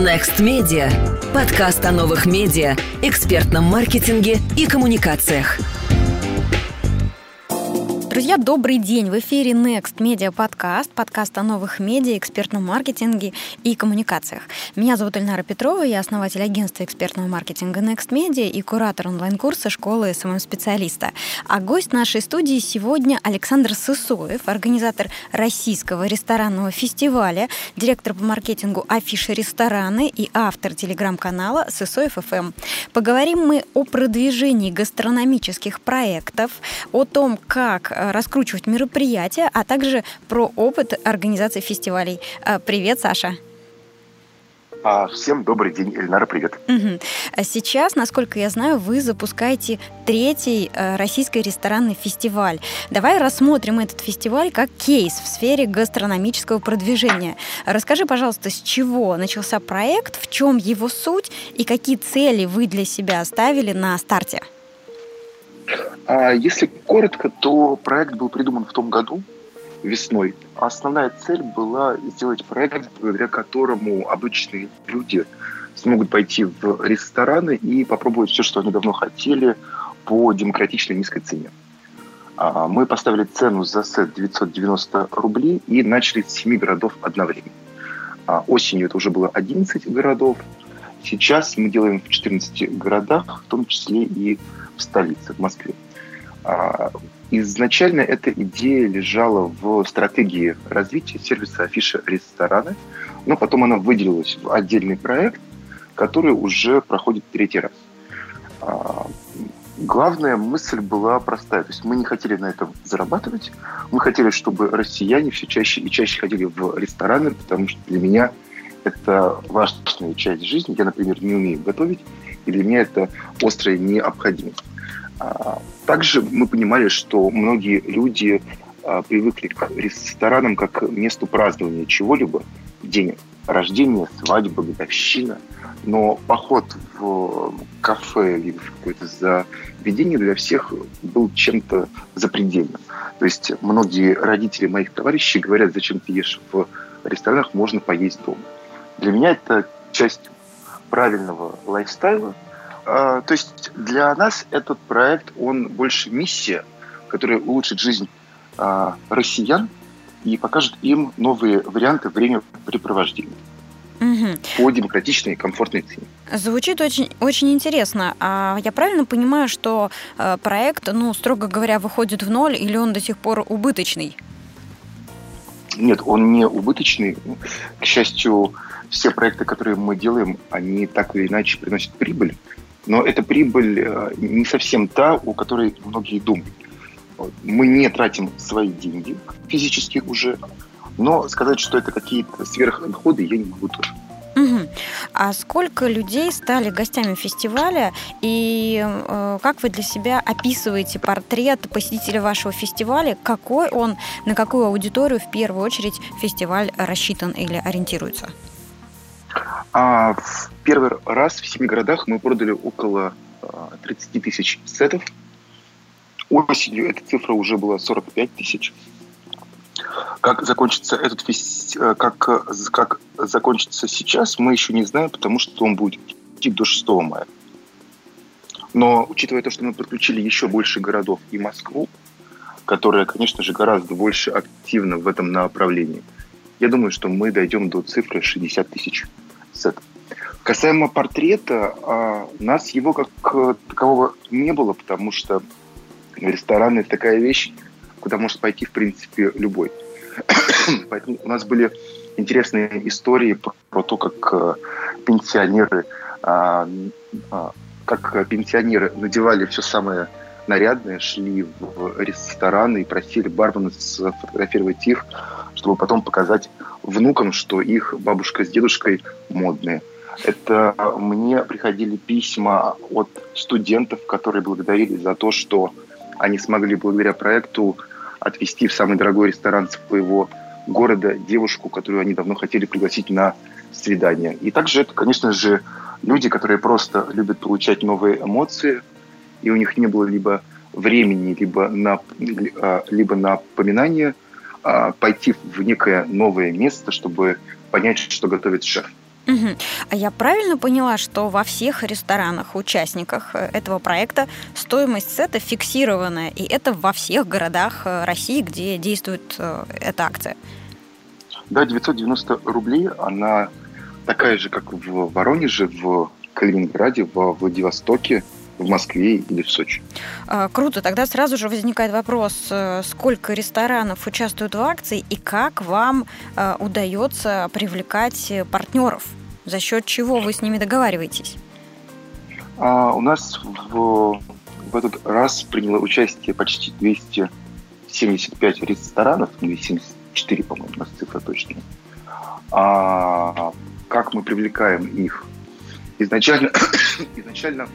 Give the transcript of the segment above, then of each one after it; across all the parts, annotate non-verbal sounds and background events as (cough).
Next Media. Подкаст о новых медиа, экспертном маркетинге и коммуникациях. Друзья, добрый день! В эфире Next Media подкаст, подкаст о новых медиа, экспертном маркетинге и коммуникациях. Меня зовут Эльнара Петрова, я основатель агентства экспертного маркетинга Next Media и куратор онлайн-курса школы СММ-специалиста. А гость нашей студии сегодня Александр Сысоев, организатор российского ресторанного фестиваля, директор по маркетингу афиши рестораны и автор телеграм-канала Сысоев ФМ. Поговорим мы о продвижении гастрономических проектов, о том, как Э, раскручивать мероприятия, а также про опыт организации фестивалей. Э, привет, Саша. А, всем добрый день, Эльнара, привет. Угу. Сейчас, насколько я знаю, вы запускаете третий э, российский ресторанный фестиваль. Давай рассмотрим этот фестиваль как кейс в сфере гастрономического продвижения. Расскажи, пожалуйста, с чего начался проект, в чем его суть и какие цели вы для себя оставили на старте? А если коротко, то проект был придуман в том году, весной. Основная цель была сделать проект, благодаря которому обычные люди смогут пойти в рестораны и попробовать все, что они давно хотели, по демократичной низкой цене. А, мы поставили цену за сет 990 рублей и начали с 7 городов одновременно. А, осенью это уже было 11 городов. Сейчас мы делаем в 14 городах, в том числе и в столице, в Москве. А, изначально эта идея лежала в стратегии развития сервиса афиши рестораны, но потом она выделилась в отдельный проект, который уже проходит третий раз. А, главная мысль была простая. То есть мы не хотели на этом зарабатывать. Мы хотели, чтобы россияне все чаще и чаще ходили в рестораны, потому что для меня это важная часть жизни. Я, например, не умею готовить, и для меня это острая необходимость. А, также мы понимали, что многие люди а, привыкли к ресторанам как к месту празднования чего-либо, день рождения, свадьба, годовщина. Но поход в кафе или в какое-то заведение для всех был чем-то запредельным. То есть многие родители моих товарищей говорят, зачем ты ешь в ресторанах, можно поесть дома. Для меня это часть правильного лайфстайла, а, то есть для нас этот проект, он больше миссия, которая улучшит жизнь а, россиян и покажет им новые варианты времяпрепровождения угу. по демократичной и комфортной цене. Звучит очень, очень интересно. А я правильно понимаю, что э, проект, ну, строго говоря, выходит в ноль или он до сих пор убыточный? Нет, он не убыточный. К счастью, все проекты, которые мы делаем, они так или иначе приносят прибыль. Но эта прибыль э, не совсем та, у которой многие думают. Мы не тратим свои деньги физически уже, но сказать, что это какие-то сверхдоходы, я не могу тоже. Угу. А сколько людей стали гостями фестиваля и э, как вы для себя описываете портрет посетителя вашего фестиваля? Какой он, на какую аудиторию в первую очередь фестиваль рассчитан или ориентируется? А в первый раз в семи городах мы продали около 30 а, тысяч сетов. Осенью эта цифра уже была 45 тысяч. Как закончится этот фест... Э, как, как закончится сейчас, мы еще не знаем, потому что он будет идти до 6 мая. Но учитывая то, что мы подключили еще больше городов и Москву, которая, конечно же, гораздо больше активна в этом направлении, я думаю, что мы дойдем до цифры 60 тысяч сетов. Касаемо портрета, а, у нас его как такового не было, потому что ресторан – это такая вещь, куда может пойти, в принципе, любой. (coughs) Поэтому у нас были интересные истории про, про то, как э, пенсионеры, а, а, как пенсионеры надевали все самое нарядное, шли в рестораны и просили бармена сфотографировать их, чтобы потом показать внукам, что их бабушка с дедушкой модные. Это мне приходили письма от студентов, которые благодарили за то, что они смогли благодаря проекту отвезти в самый дорогой ресторан своего города девушку, которую они давно хотели пригласить на свидание. И также это, конечно же, люди, которые просто любят получать новые эмоции, и у них не было либо времени, либо на, а, либо на поминание, пойти в некое новое место, чтобы понять, что готовит шеф. Угу. А я правильно поняла, что во всех ресторанах, участниках э, этого проекта стоимость сета фиксированная, и это во всех городах э, России, где действует э, эта акция? Да, 990 рублей, она такая же, как в Воронеже, в Калининграде, в Владивостоке, в Москве или в Сочи. А, круто. Тогда сразу же возникает вопрос, сколько ресторанов участвуют в акции и как вам удается привлекать партнеров? За счет чего вы с ними договариваетесь? А, у нас в, в этот раз приняло участие почти 275 ресторанов, 274, по-моему, у нас цифра точная. А как мы привлекаем их? Изначально, (coughs) изначально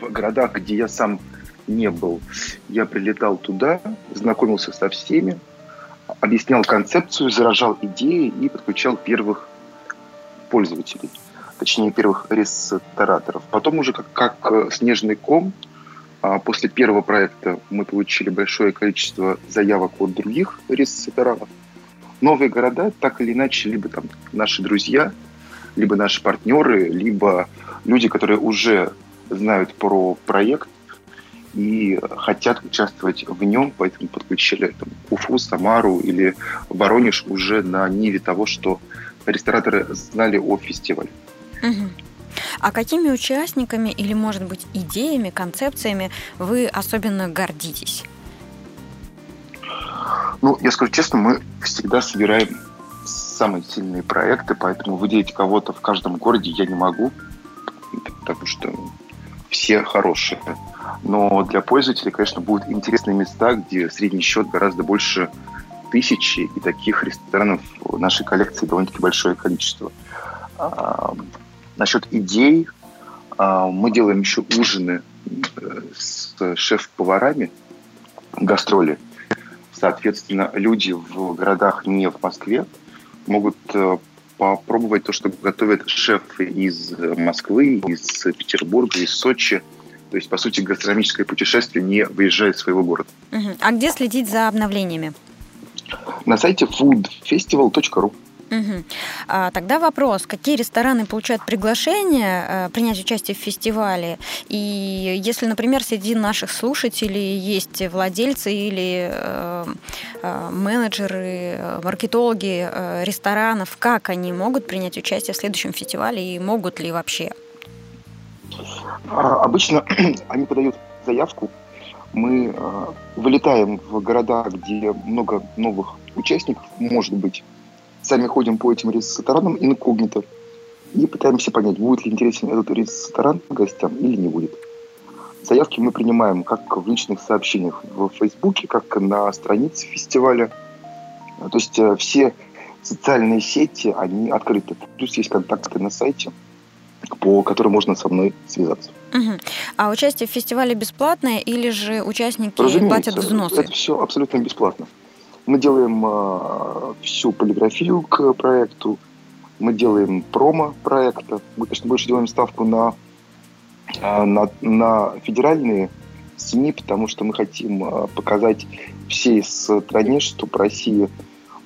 в городах, где я сам не был, я прилетал туда, знакомился со всеми, объяснял концепцию, заражал идеи и подключал первых пользователей, точнее первых рестораторов. Потом уже как, как э, снежный ком, а, после первого проекта мы получили большое количество заявок от других рестораторов. Новые города так или иначе либо там наши друзья, либо наши партнеры, либо люди, которые уже знают про проект и хотят участвовать в нем, поэтому подключили там, Уфу, Самару или Воронеж уже на ниве того, что рестораторы знали о фестивале. Угу. А какими участниками или, может быть, идеями, концепциями вы особенно гордитесь? Ну, я скажу честно, мы всегда собираем самые сильные проекты, поэтому выделить кого-то в каждом городе я не могу, потому что все хорошие. Но для пользователей, конечно, будут интересные места, где средний счет гораздо больше тысячи, и таких ресторанов в нашей коллекции довольно-таки большое количество. А, насчет идей, а, мы делаем еще ужины э, с шеф-поварами, гастроли. Соответственно, люди в городах не в Москве могут э, попробовать то, что готовят шефы из Москвы, из Петербурга, из Сочи. То есть, по сути, гастрономическое путешествие не выезжает из своего города. А где следить за обновлениями? на сайте foodfestival.ru. Угу. А, тогда вопрос, какие рестораны получают приглашение э, принять участие в фестивале? И если, например, среди наших слушателей есть владельцы или э, э, менеджеры, маркетологи э, ресторанов, как они могут принять участие в следующем фестивале и могут ли вообще? А, обычно (clears throat) они подают заявку мы вылетаем в города, где много новых участников, может быть, сами ходим по этим ресторанам инкогнито и пытаемся понять, будет ли интересен этот ресторан гостям или не будет. Заявки мы принимаем как в личных сообщениях в Фейсбуке, как на странице фестиваля. То есть э, все социальные сети, они открыты. Плюс есть контакты на сайте, по которым можно со мной связаться. Угу. А участие в фестивале бесплатное или же участники Разумеется, платят взносы? Это все абсолютно бесплатно. Мы делаем э, всю полиграфию к проекту, мы делаем промо проекта. Мы, конечно, больше делаем ставку на, э, на, на федеральные СМИ, потому что мы хотим э, показать всей стране, что по России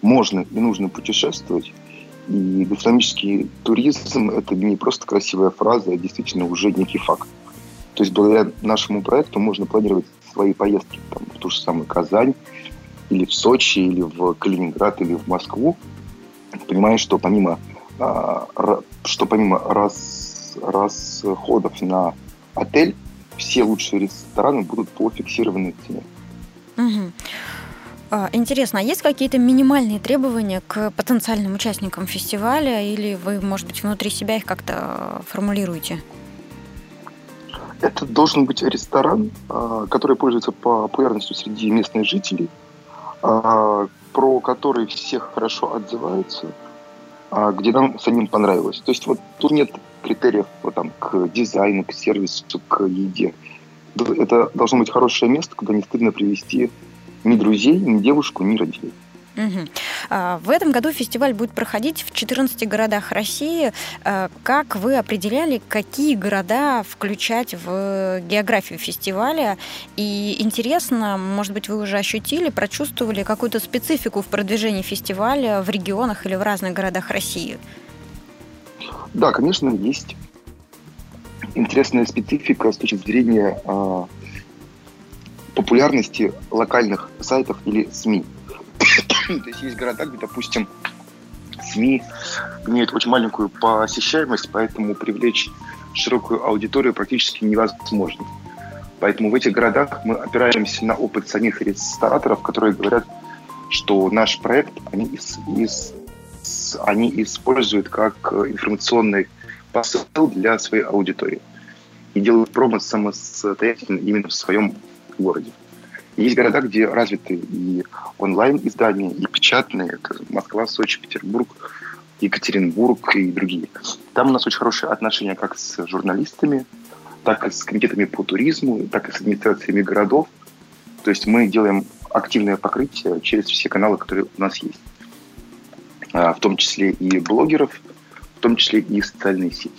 можно и нужно путешествовать. И гастрономический туризм – это не просто красивая фраза, а действительно уже некий факт. То есть благодаря нашему проекту можно планировать свои поездки там, в ту же самую Казань, или в Сочи, или в Калининград, или в Москву, понимая, что помимо, а, что помимо раз, расходов на отель, все лучшие рестораны будут по фиксированной цене. Угу. Интересно, а есть какие-то минимальные требования к потенциальным участникам фестиваля, или вы, может быть, внутри себя их как-то формулируете? Это должен быть ресторан, а, который пользуется популярностью среди местных жителей, про который все хорошо отзываются, а, где нам самим понравилось. То есть вот тут нет критериев вот, там, к дизайну, к сервису, к еде. Это должно быть хорошее место, куда не стыдно привести ни друзей, ни девушку, ни родителей. Угу. В этом году фестиваль будет проходить в 14 городах России. А, как вы определяли, какие города включать в географию фестиваля? И интересно, может быть, вы уже ощутили, прочувствовали какую-то специфику в продвижении фестиваля в регионах или в разных городах России? Да, конечно, есть интересная специфика с точки зрения э, популярности локальных сайтов или СМИ. То есть есть города, где, допустим, СМИ имеют очень маленькую посещаемость, поэтому привлечь широкую аудиторию практически невозможно. Поэтому в этих городах мы опираемся на опыт самих рестораторов, которые говорят, что наш проект они, из, из, они используют как информационный посыл для своей аудитории и делают промо самостоятельно именно в своем городе. Есть города, где развиты и онлайн-издания, и печатные. Это Москва, Сочи, Петербург, Екатеринбург и другие. Там у нас очень хорошие отношения как с журналистами, так и с комитетами по туризму, так и с администрациями городов. То есть мы делаем активное покрытие через все каналы, которые у нас есть. А, в том числе и блогеров, в том числе и социальные сети.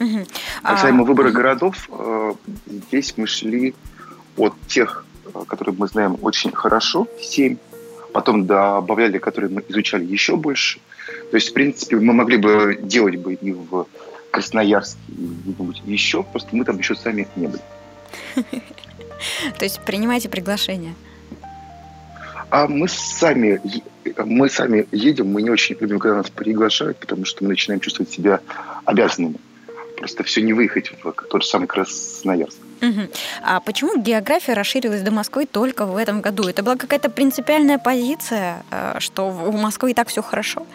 Угу. Касаемо а... выбора городов, э, здесь мы шли от тех, которые мы знаем очень хорошо, 7, потом добавляли, которые мы изучали еще больше. То есть, в принципе, мы могли бы делать бы и в Красноярске, и где-нибудь еще, просто мы там еще сами не были. (laughs) То есть принимайте приглашение. А мы сами, мы сами едем, мы не очень любим, когда нас приглашают, потому что мы начинаем чувствовать себя обязанными. Просто все не выехать в тот же самый Красноярск. Угу. А почему география расширилась до Москвы только в этом году? Это была какая-то принципиальная позиция, э, что у Москвы и так все хорошо?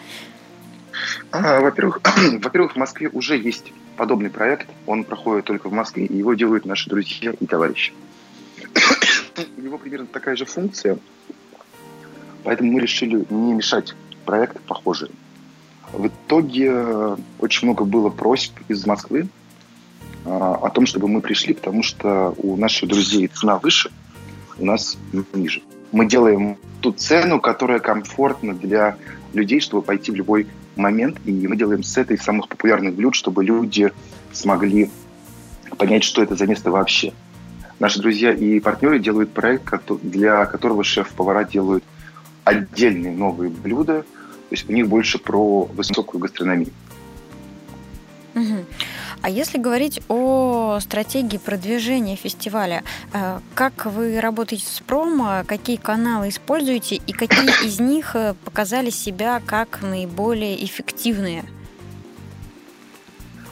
А, во-первых, (clears throat) во-первых, в Москве уже есть подобный проект. Он проходит только в Москве, и его делают наши друзья и товарищи. (clears throat) У него примерно такая же функция, поэтому мы решили не мешать проект похожий. В итоге э, очень много было просьб из Москвы о том, чтобы мы пришли, потому что у наших друзей цена выше, у нас ниже. Мы делаем ту цену, которая комфортна для людей, чтобы пойти в любой момент, и мы делаем с этой самых популярных блюд, чтобы люди смогли понять, что это за место вообще. Наши друзья и партнеры делают проект, для которого шеф-повара делают отдельные новые блюда, то есть у них больше про высокую гастрономию. Угу. А если говорить о стратегии продвижения фестиваля, э, как вы работаете с промо, какие каналы используете и какие из них э, показали себя как наиболее эффективные?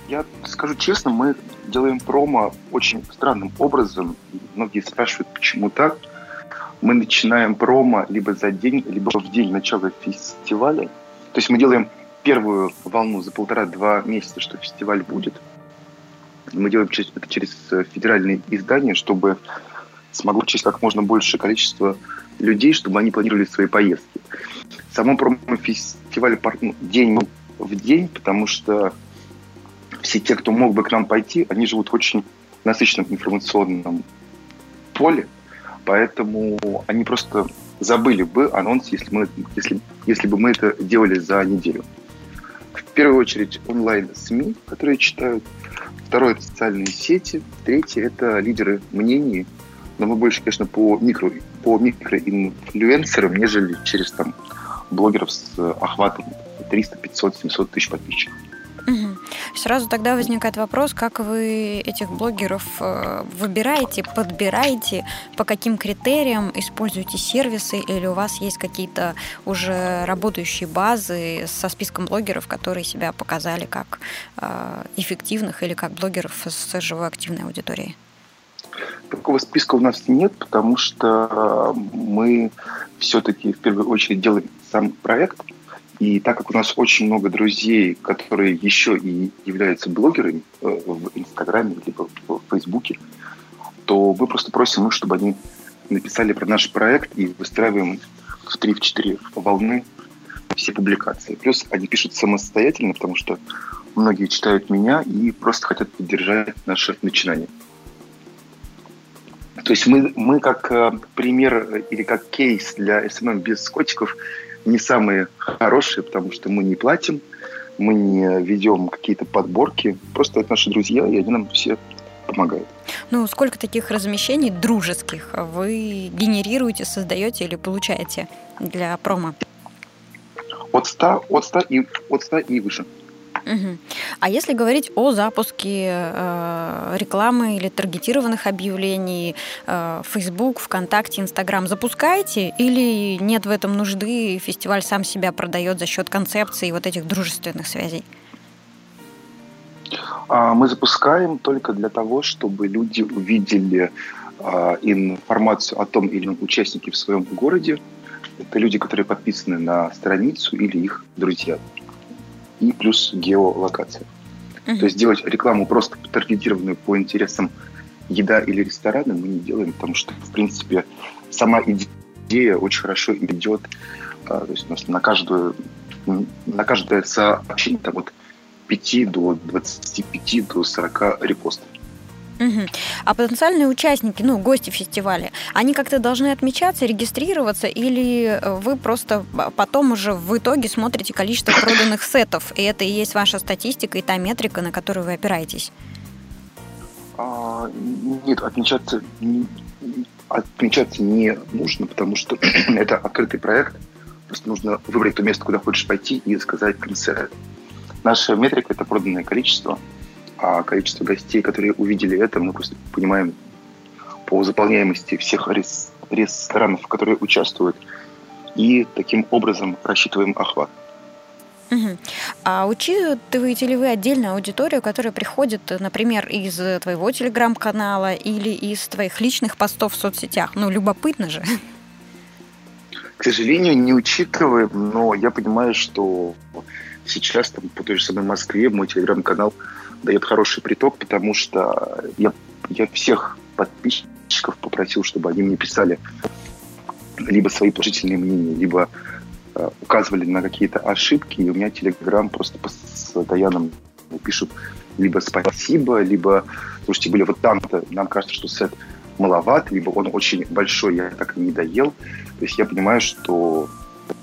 Я скажу честно, мы делаем промо очень странным образом. Многие спрашивают, почему так. Мы начинаем промо либо за день, либо в день начала фестиваля. То есть мы делаем первую волну за полтора-два месяца, что фестиваль будет – мы делаем это через э, федеральные издания, чтобы смогло учесть как можно большее количество людей, чтобы они планировали свои поездки. Само промо-фестиваль ну, день в день, потому что все те, кто мог бы к нам пойти, они живут в очень насыщенном информационном поле, поэтому они просто забыли бы анонс, если, мы, если, если бы мы это делали за неделю. В первую очередь онлайн-СМИ, которые читают, Второе – это социальные сети. Третье – это лидеры мнений. Но мы больше, конечно, по микро, по микроинфлюенсерам, нежели через там блогеров с охватом 300, 500, 700 тысяч подписчиков. Сразу тогда возникает вопрос, как вы этих блогеров э, выбираете, подбираете, по каким критериям используете сервисы, или у вас есть какие-то уже работающие базы со списком блогеров, которые себя показали как э, эффективных или как блогеров с живой активной аудиторией? Такого списка у нас нет, потому что мы все-таки в первую очередь делаем сам проект – и так как у нас очень много друзей, которые еще и являются блогерами э, в Инстаграме либо в Фейсбуке, то мы просто просим их, чтобы они написали про наш проект и выстраиваем в 3-4 волны все публикации. Плюс они пишут самостоятельно, потому что многие читают меня и просто хотят поддержать наше начинание. То есть мы, мы как э, пример или как кейс для SMM без котиков не самые хорошие, потому что мы не платим, мы не ведем какие-то подборки. Просто это наши друзья, и они нам все помогают. Ну, сколько таких размещений дружеских вы генерируете, создаете или получаете для промо? От 100, от 100 и, от 100 и выше. Угу. А если говорить о запуске э, рекламы или таргетированных объявлений, э, Facebook, ВКонтакте, Инстаграм запускаете или нет в этом нужды, фестиваль сам себя продает за счет концепции вот этих дружественных связей? А, мы запускаем только для того, чтобы люди увидели а, информацию о том или ином участнике в своем городе. Это люди, которые подписаны на страницу или их друзья и плюс геолокация. Uh-huh. То есть делать рекламу просто таргетированную по интересам еда или рестораны мы не делаем, потому что, в принципе, сама идея очень хорошо идет. А, то есть у нас на каждую на каждое сообщение там от 5 до 25 до 40 репостов. Угу. А потенциальные участники, ну, гости фестиваля, они как-то должны отмечаться, регистрироваться, или э, вы просто потом уже в итоге смотрите количество проданных сетов, и это и есть ваша статистика и та метрика, на которую вы опираетесь? А, нет, отмечаться, отмечаться не нужно, потому что (clears throat) это открытый проект. Просто нужно выбрать то место, куда хочешь пойти и заказать концерт. Наша метрика – это проданное количество – а количество гостей, которые увидели это, мы просто понимаем по заполняемости всех ресторанов, которые участвуют, и таким образом рассчитываем охват. Угу. А учитываете ли вы отдельную аудиторию, которая приходит, например, из твоего телеграм-канала или из твоих личных постов в соцсетях? Ну, любопытно же. К сожалению, не учитываем, но я понимаю, что сейчас там, по той же самой Москве мой телеграм-канал дает хороший приток, потому что я, я всех подписчиков попросил, чтобы они мне писали либо свои положительные мнения, либо э, указывали на какие-то ошибки, и у меня Телеграм просто постоянно пишут либо спасибо, либо, слушайте, были вот там-то, нам кажется, что сет маловат, либо он очень большой, я так и не доел. То есть я понимаю, что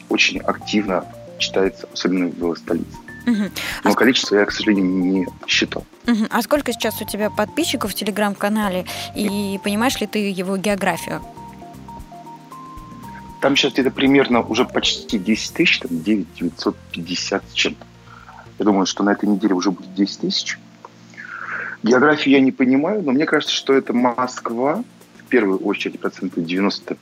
очень активно читается, особенно в столице. Угу. Но а количество я, к сожалению, не считал. Угу. А сколько сейчас у тебя подписчиков в телеграм-канале? И понимаешь ли ты его географию? Там сейчас где-то примерно уже почти 10 тысяч, там 9 950 с чем-то. Я думаю, что на этой неделе уже будет 10 тысяч. Географию я не понимаю, но мне кажется, что это Москва, в первую очередь процентов 90,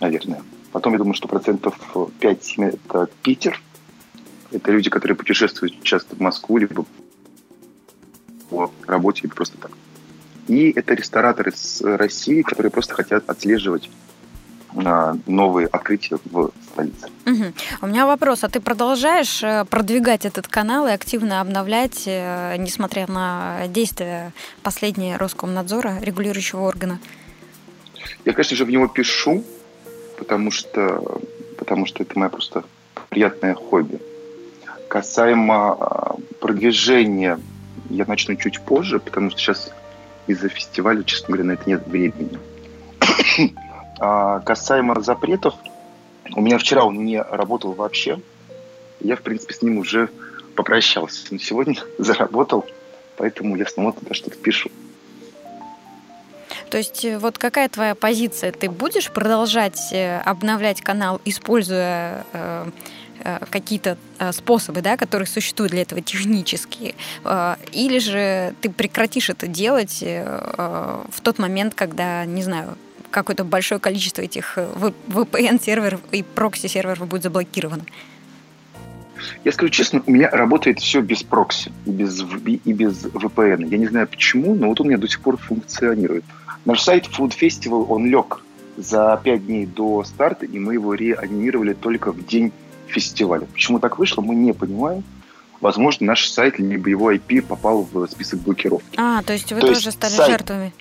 наверное. Потом я думаю, что процентов 5-7 это Питер, это люди, которые путешествуют часто в Москву, либо по работе, либо просто так. И это рестораторы с России, которые просто хотят отслеживать а, новые открытия в столице. Угу. У меня вопрос, а ты продолжаешь э, продвигать этот канал и активно обновлять, э, несмотря на действия последние Роскомнадзора, регулирующего органа? Я, конечно же, в него пишу, потому что, потому что это мое просто приятное хобби. Касаемо а, продвижения, я начну чуть позже, потому что сейчас из-за фестиваля, честно говоря, на это нет времени. (coughs) а касаемо запретов, у меня вчера он не работал вообще. Я, в принципе, с ним уже попрощался. Но сегодня (laughs) заработал, поэтому я снова туда что-то пишу. То есть э, вот какая твоя позиция? Ты будешь продолжать э, обновлять канал, используя э, какие-то э, способы, да, которые существуют для этого технические, э, или же ты прекратишь это делать в тот момент, когда, не знаю, какое-то большое количество этих VPN-серверов и прокси-серверов будет заблокировано? Я скажу честно, у меня работает все без прокси и без, и без VPN. Я не знаю почему, но вот он у меня до сих пор функционирует. Наш сайт Food Festival, он лег за пять дней до старта, и мы его реанимировали только в день фестиваля. Почему так вышло, мы не понимаем. Возможно, наш сайт либо его IP попал в список блокировки. А, то есть вы то тоже есть стали сайт... жертвами?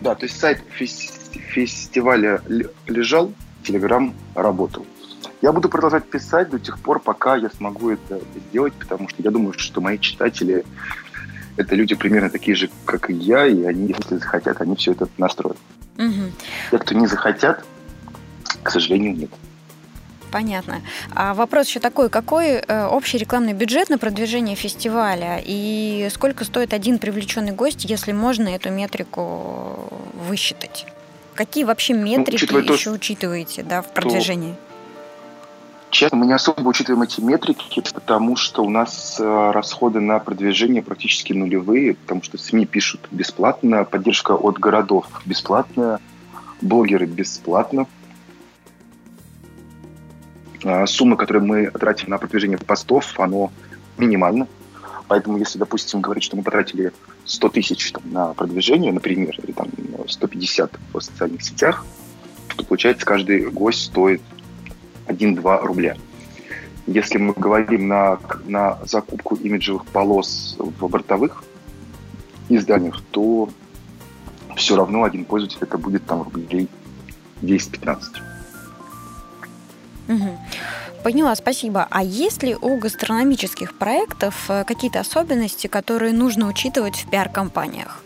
Да, то есть сайт фестиваля лежал, Телеграм работал. Я буду продолжать писать до тех пор, пока я смогу это сделать, потому что я думаю, что мои читатели это люди примерно такие же, как и я, и они, если захотят, они все это настроят. Угу. Те, кто не захотят, к сожалению, нет. Понятно. А вопрос еще такой, какой э, общий рекламный бюджет на продвижение фестиваля и сколько стоит один привлеченный гость, если можно эту метрику высчитать? Какие вообще ну, метрики ну, еще то, учитываете да, в продвижении? Честно, мы не особо учитываем эти метрики, потому что у нас э, расходы на продвижение практически нулевые, потому что СМИ пишут бесплатно, поддержка от городов бесплатная, блогеры бесплатно. А сумма, которую мы тратим на продвижение постов, оно минимально. Поэтому, если, допустим, говорить, что мы потратили 100 тысяч на продвижение, например, или там 150 в социальных сетях, то получается каждый гость стоит 1-2 рубля. Если мы говорим на, на закупку имиджевых полос в бортовых изданиях, то все равно один пользователь это будет там рублей 10-15. Поняла, спасибо. А есть ли у гастрономических проектов э, какие-то особенности, которые нужно учитывать в пиар-компаниях?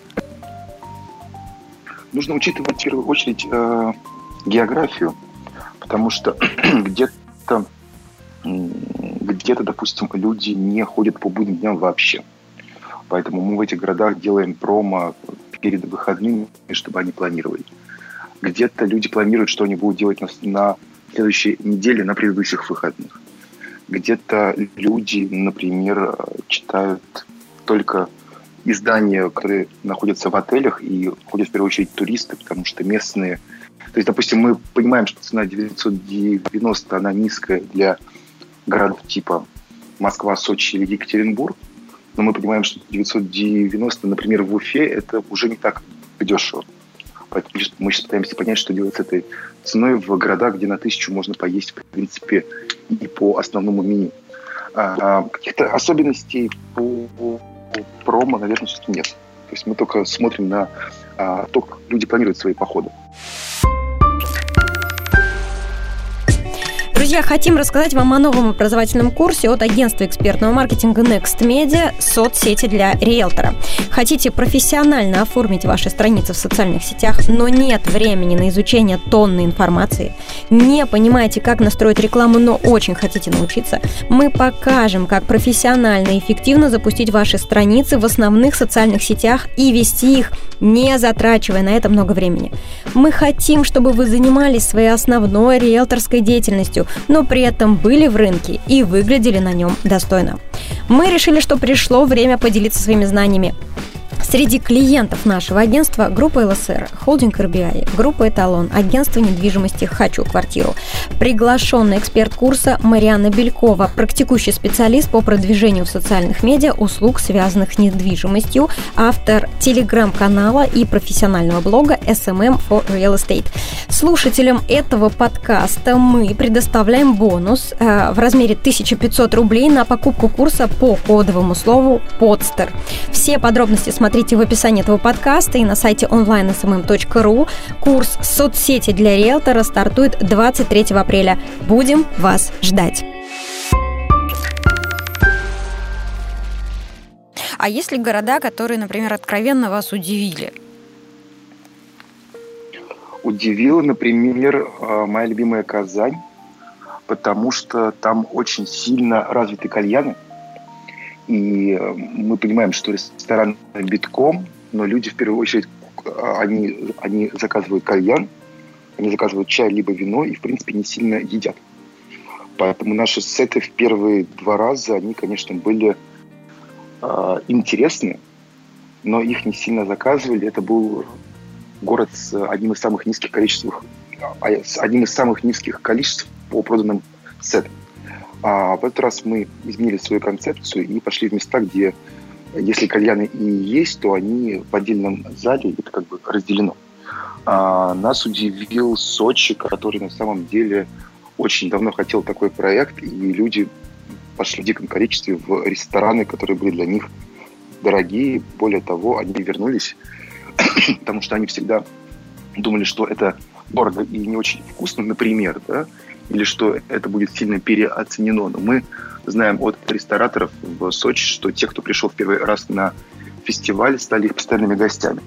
Нужно учитывать в первую очередь э, географию, потому что (clears throat) где-то, где-то, допустим, люди не ходят по будним дням вообще. Поэтому мы в этих городах делаем промо перед выходными, чтобы они планировали. Где-то люди планируют, что они будут делать на, на следующей неделе, на предыдущих выходных. Где-то люди, например, читают только издания, которые находятся в отелях и ходят в первую очередь туристы, потому что местные то есть, допустим, мы понимаем, что цена 990, она низкая для городов типа Москва, Сочи или Екатеринбург, но мы понимаем, что 990, например, в Уфе, это уже не так дешево. Мы сейчас пытаемся понять, что делать с этой ценой в городах, где на тысячу можно поесть, в принципе, и по основному меню. А, а каких-то особенностей по, по промо, наверное, все-таки нет. То есть мы только смотрим на а, то, как люди планируют свои походы. Друзья, хотим рассказать вам о новом образовательном курсе от агентства экспертного маркетинга Next Media «Соцсети для риэлтора». Хотите профессионально оформить ваши страницы в социальных сетях, но нет времени на изучение тонны информации? Не понимаете, как настроить рекламу, но очень хотите научиться? Мы покажем, как профессионально и эффективно запустить ваши страницы в основных социальных сетях и вести их, не затрачивая на это много времени. Мы хотим, чтобы вы занимались своей основной риэлторской деятельностью, но при этом были в рынке и выглядели на нем достойно. Мы решили, что пришло время поделиться своими знаниями. Среди клиентов нашего агентства группа ЛСР, холдинг РБИ, группа Эталон, агентство недвижимости «Хочу квартиру». Приглашенный эксперт курса Мариана Белькова, практикующий специалист по продвижению в социальных медиа услуг, связанных с недвижимостью, автор телеграм-канала и профессионального блога SMM for Real Estate. Слушателям этого подкаста мы предоставляем бонус э, в размере 1500 рублей на покупку курса по кодовому слову «Подстер». Все подробности смотрите смотрите в описании этого подкаста и на сайте onlinesmm.ru. Курс «Соцсети для риэлтора» стартует 23 апреля. Будем вас ждать. А есть ли города, которые, например, откровенно вас удивили? Удивила, например, э, моя любимая Казань, потому что там очень сильно развиты кальяны – и э, мы понимаем, что ресторан битком, но люди в первую очередь они, они заказывают кальян, они заказывают чай либо вино и, в принципе, не сильно едят. Поэтому наши сеты в первые два раза, они, конечно, были э, интересны, но их не сильно заказывали. Это был город с одним из самых низких количеств, а, с одним из самых низких количеств по проданным сетам. А в этот раз мы изменили свою концепцию и пошли в места, где если кальяны и есть, то они в отдельном зале, это как бы разделено. А нас удивил Сочи, который на самом деле очень давно хотел такой проект, и люди пошли в диком количестве в рестораны, которые были для них дорогие. Более того, они вернулись, (coughs) потому что они всегда думали, что это дорого и не очень вкусно, например, да, или что это будет сильно переоценено. Но мы знаем от рестораторов в Сочи, что те, кто пришел в первый раз на фестиваль, стали их постоянными гостями.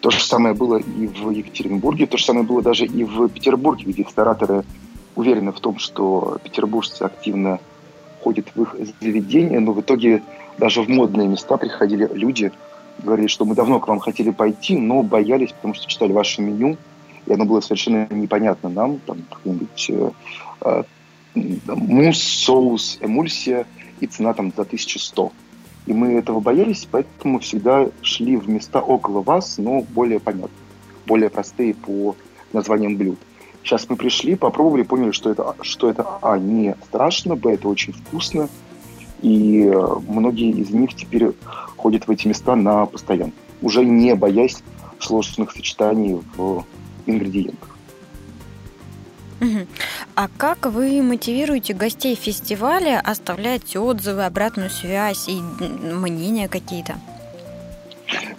То же самое было и в Екатеринбурге, то же самое было даже и в Петербурге, где рестораторы уверены в том, что петербуржцы активно ходят в их заведения, но в итоге даже в модные места приходили люди, говорили, что мы давно к вам хотели пойти, но боялись, потому что читали ваше меню, и оно было совершенно непонятно нам, там, какой-нибудь э, э мусс, соус, эмульсия и цена там за 1100. И мы этого боялись, поэтому всегда шли в места около вас, но более понятные, более простые по названиям блюд. Сейчас мы пришли, попробовали, поняли, что это, что это а, не страшно, б, это очень вкусно, и э, многие из них теперь ходят в эти места на постоянно, уже не боясь сложных сочетаний в ингредиентах. А как вы мотивируете гостей фестиваля оставлять отзывы, обратную связь и мнения какие-то?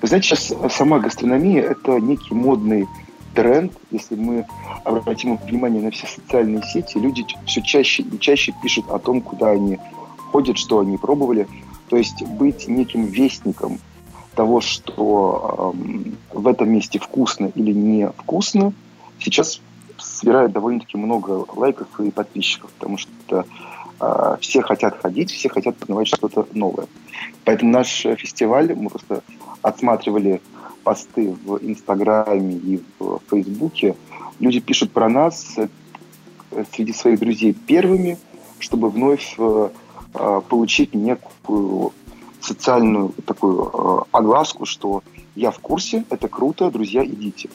Вы знаете, сейчас сама гастрономия – это некий модный тренд. Если мы обратим внимание на все социальные сети, люди все чаще и чаще пишут о том, куда они ходят, что они пробовали. То есть быть неким вестником того, что э, в этом месте вкусно или не вкусно, сейчас собирает довольно-таки много лайков и подписчиков, потому что э, все хотят ходить, все хотят познавать что-то новое. Поэтому наш фестиваль, мы просто отсматривали посты в Инстаграме и в Фейсбуке, люди пишут про нас э, среди своих друзей первыми, чтобы вновь э, э, получить некую социальную такую огласку, что я в курсе, это круто, друзья, идите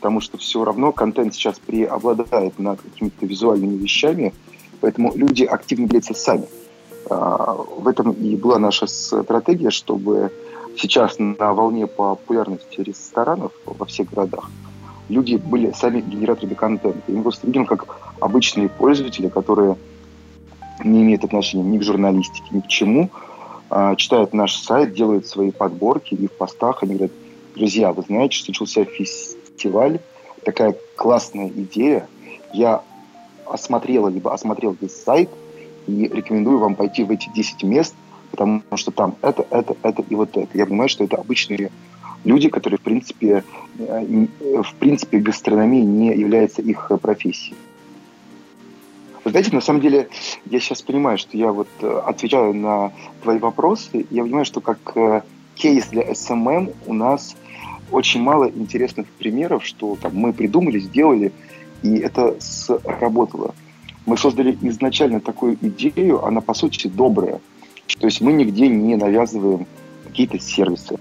потому что все равно контент сейчас преобладает над какими-то визуальными вещами, поэтому люди активно делятся сами. А, в этом и была наша стратегия, чтобы сейчас на волне популярности ресторанов во всех городах люди были сами генераторами контента. И мы просто видим, как обычные пользователи, которые не имеют отношения ни к журналистике, ни к чему, читают наш сайт, делают свои подборки, и в постах они говорят, друзья, вы знаете, что начался фестиваль такая классная идея. Я осмотрела, либо осмотрел весь сайт, и рекомендую вам пойти в эти 10 мест, потому что там это, это, это и вот это. Я понимаю, что это обычные люди, которые, в принципе, э, в принципе, гастрономия не является их профессией. Вы знаете, на самом деле, я сейчас понимаю, что я вот э, отвечаю на твои вопросы. Я понимаю, что как э, кейс для SMM у нас очень мало интересных примеров, что там, мы придумали, сделали, и это сработало. Мы создали изначально такую идею, она по сути добрая. То есть мы нигде не навязываем какие-то сервисы.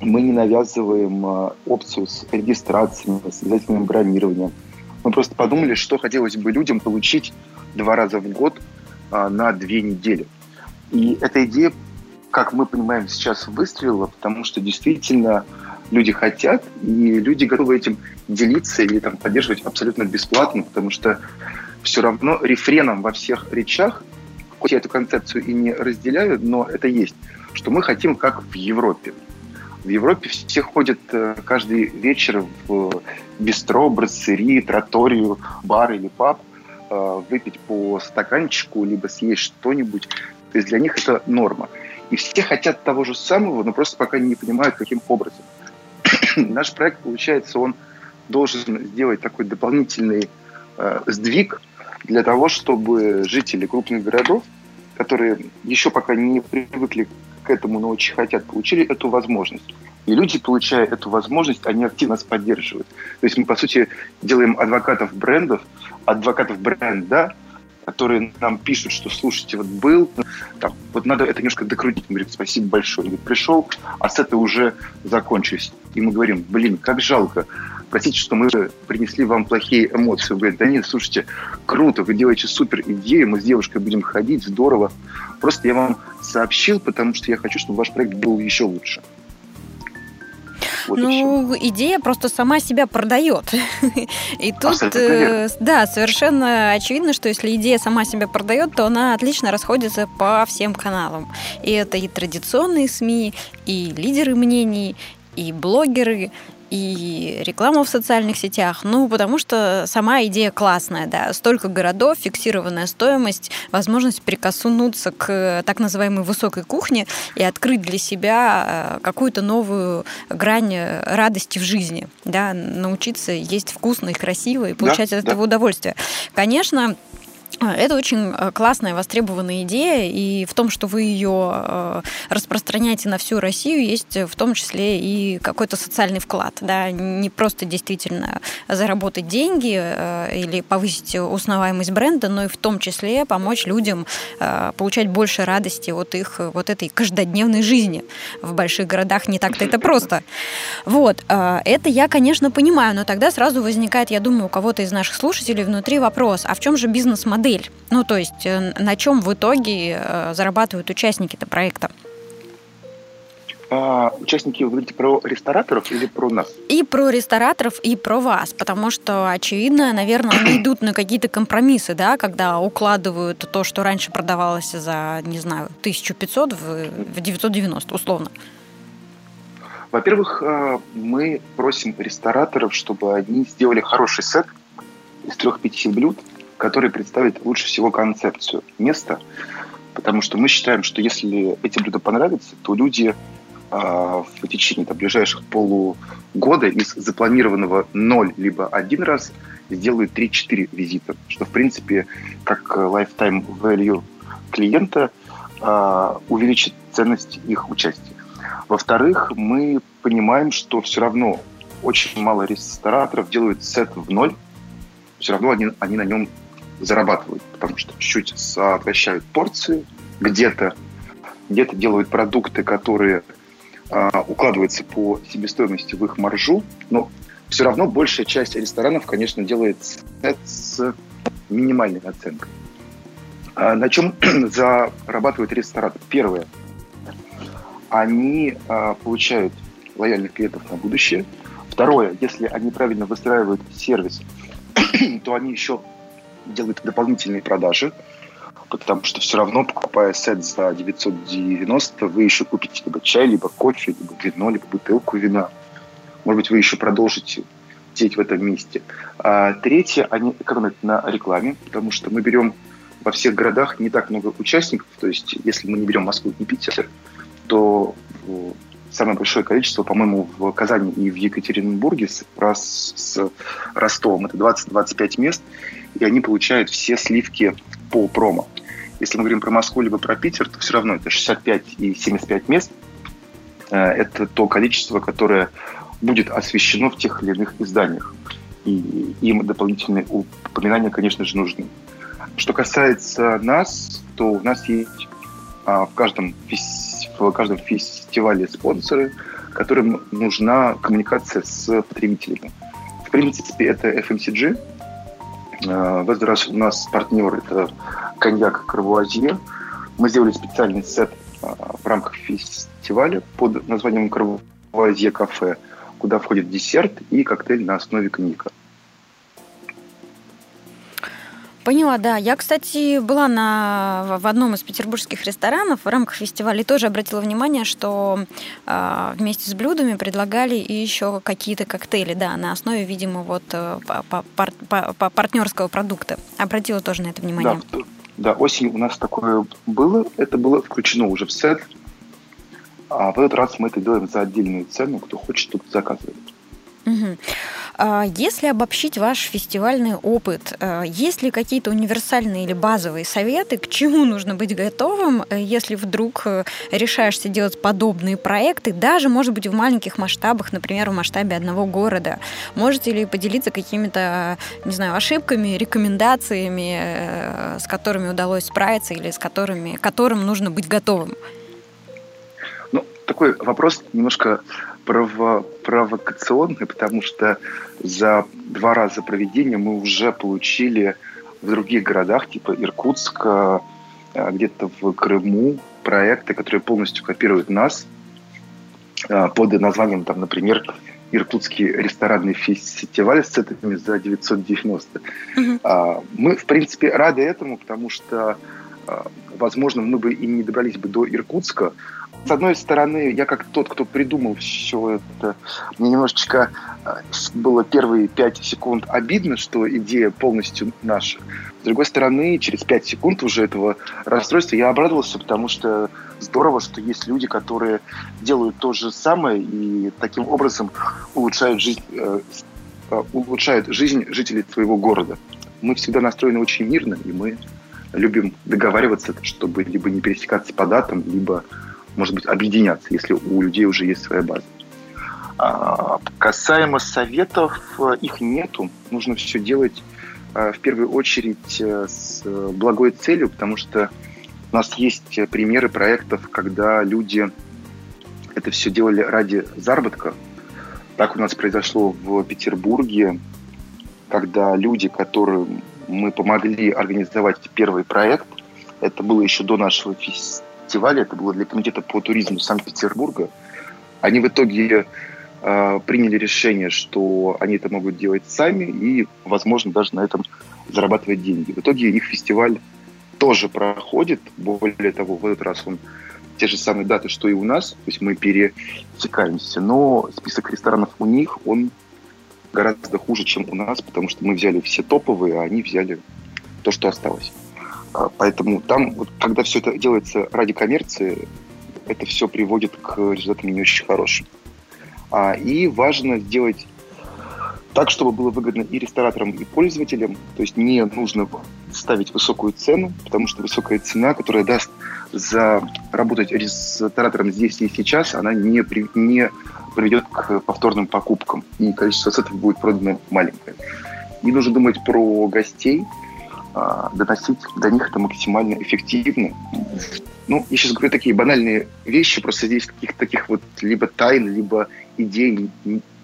Мы не навязываем э, опцию с регистрацией, с обязательным бронированием. Мы просто подумали, что хотелось бы людям получить два раза в год э, на две недели. И эта идея, как мы понимаем, сейчас выстрелила, потому что действительно люди хотят, и люди готовы этим делиться или там, поддерживать абсолютно бесплатно, потому что все равно рефреном во всех речах, хоть я эту концепцию и не разделяю, но это есть, что мы хотим как в Европе. В Европе все ходят э, каждый вечер в бистро, брасserie, троторию, бар или паб, э, выпить по стаканчику, либо съесть что-нибудь. То есть для них это норма. И все хотят того же самого, но просто пока не понимают, каким образом. (clears throat) наш проект, получается, он должен сделать такой дополнительный э, сдвиг для того, чтобы жители крупных городов, которые еще пока не привыкли к этому, но очень хотят, получили эту возможность. И люди, получая эту возможность, они активно нас поддерживают. То есть мы, по сути, делаем адвокатов брендов, адвокатов бренда, которые нам пишут, что слушайте, вот был, там, вот надо это немножко докрутить. Мы говорим, спасибо большое. Он говорит, пришел, а с этого уже закончились. И мы говорим, блин, как жалко. Простите, что мы принесли вам плохие эмоции. Он говорит, да нет, слушайте, круто, вы делаете супер идею, мы с девушкой будем ходить, здорово. Просто я вам сообщил, потому что я хочу, чтобы ваш проект был еще лучше. Вот ну, идея просто сама себя продает. И тут, э, да, совершенно очевидно, что если идея сама себя продает, то она отлично расходится по всем каналам. И это и традиционные СМИ, и лидеры мнений, и блогеры, и рекламу в социальных сетях. Ну, потому что сама идея классная, да. Столько городов, фиксированная стоимость, возможность прикоснуться к так называемой высокой кухне и открыть для себя э, какую-то новую грань радости в жизни, да, научиться есть вкусно и красиво и получать да, от этого да. удовольствие. Конечно, это очень э, классная, востребованная идея, и в том, что вы ее э, распространяете на всю Россию, есть в том числе и какой-то социальный вклад. Да? Не просто действительно заработать деньги э, или повысить узнаваемость бренда, но и в том числе помочь людям получать больше радости от их вот этой каждодневной жизни. В больших городах не так-то это просто. Вот. Это я, конечно, понимаю, но тогда сразу возникает, я думаю, у кого-то из наших слушателей внутри вопрос, а в чем же бизнес-модель? Модель? Ну, то есть э, на чем в итоге э, зарабатывают участники этого проекта? А, участники, вы говорите про рестораторов или про нас? И про рестораторов, и про вас, потому что, очевидно, наверное, они идут на какие-то компромиссы, да, когда укладывают то, что раньше продавалось за, не знаю, 1500 в, в 990, условно. Во-первых, э, мы просим рестораторов, чтобы они сделали хороший сет из трех-пяти блюд, который представит лучше всего концепцию места, потому что мы считаем, что если эти блюда понравятся, то люди э, в течение там, ближайших полугода из запланированного 0 либо один раз сделают 3-4 визита, что в принципе как lifetime value клиента э, увеличит ценность их участия. Во-вторых, мы понимаем, что все равно очень мало рестораторов делают сет в ноль, все равно они, они на нем зарабатывают, потому что чуть-чуть сокращают порции, где-то где-то делают продукты, которые э, укладываются по себестоимости в их маржу, но все равно большая часть ресторанов, конечно, делает с минимальной наценкой. А на чем (clears throat) зарабатывают рестораны? Первое. Они э, получают лояльных клиентов на будущее. Второе, если они правильно выстраивают сервис, (clears throat) то они еще делает дополнительные продажи, потому что все равно, покупая сет за 990, вы еще купите либо чай, либо кофе, либо вино, либо бутылку вина. Может быть, вы еще продолжите сидеть в этом месте. А третье, они экономят на рекламе, потому что мы берем во всех городах не так много участников. То есть, если мы не берем Москву и Питер, то самое большое количество, по-моему, в Казани и в Екатеринбурге с, с Ростовом. Это 20-25 мест и они получают все сливки по промо. Если мы говорим про Москву либо про Питер, то все равно это 65 и 75 мест. Э, это то количество, которое будет освещено в тех или иных изданиях. И им дополнительные упоминания, конечно же, нужны. Что касается нас, то у нас есть а, в каждом, в каждом фестивале спонсоры, которым нужна коммуникация с потребителями. В принципе, это FMCG, в этот раз у нас партнер – это коньяк Карвуазье. Мы сделали специальный сет э, в рамках фестиваля под названием Карвуазье кафе, куда входит десерт и коктейль на основе коньяка. Поняла, да. Я, кстати, была на, в одном из петербургских ресторанов в рамках фестиваля и тоже обратила внимание, что э, вместе с блюдами предлагали и еще какие-то коктейли, да, на основе, видимо, вот э, пар, пар, партнерского продукта. Обратила тоже на это внимание. Да, да, осень у нас такое было, это было включено уже в сет. А в этот раз мы это делаем за отдельную цену, кто хочет, тот заказывает. Угу. Если обобщить ваш фестивальный опыт, а, есть ли какие-то универсальные или базовые советы, к чему нужно быть готовым, э, если вдруг э, решаешься делать подобные проекты, даже, может быть, в маленьких масштабах, например, в масштабе одного города? Можете ли поделиться какими-то, не знаю, ошибками, рекомендациями, э, с которыми удалось справиться или с которыми, которым нужно быть готовым? Ну, такой вопрос немножко прово провокационный, потому что за два раза проведения мы уже получили в других городах, типа Иркутск, э, где-то в Крыму, проекты, которые полностью копируют нас э, под названием, там, например, Иркутский ресторанный фестиваль с ценами за 990. Mm-hmm. Мы, в принципе, рады этому, потому что, возможно, мы бы и не добрались бы до Иркутска, с одной стороны, я как тот, кто придумал все это, мне немножечко э, было первые пять секунд обидно, что идея полностью наша. С другой стороны, через пять секунд уже этого расстройства я обрадовался, потому что здорово, что есть люди, которые делают то же самое и таким образом улучшают жизнь, э, э, улучшают жизнь жителей своего города. мы всегда настроены очень мирно, и мы любим договариваться, чтобы либо не пересекаться по датам, либо, может быть, объединяться, если у людей уже есть своя база. А, касаемо советов, их нету. Нужно все делать а, в первую очередь э, с благой целью, потому что у нас есть примеры проектов, когда люди это все делали ради заработка. Так у нас произошло в Петербурге, когда люди, которым мы помогли организовать первый проект, это было еще до нашего фестиваля, это было для комитета по туризму Санкт-Петербурга, они в итоге э, приняли решение, что они это могут делать сами и, возможно, даже на этом зарабатывать деньги. В итоге их фестиваль тоже проходит. Более того, в этот раз он те же самые даты, что и у нас, то есть мы пересекаемся, но список ресторанов у них, он гораздо хуже, чем у нас, потому что мы взяли все топовые, а они взяли то, что осталось. А, поэтому там, вот, когда все это делается ради коммерции, это все приводит к результатам не очень хорошим. А, и важно сделать так, чтобы было выгодно и рестораторам, и пользователям. То есть не нужно ставить высокую цену, потому что высокая цена, которая даст заработать рестораторам здесь и сейчас, она не, не приведет к повторным покупкам, и количество сетов будет продано маленькое. И нужно думать про гостей, а, доносить до них это максимально эффективно. Ну, я сейчас говорю такие банальные вещи, просто здесь каких-то таких вот либо тайн, либо идей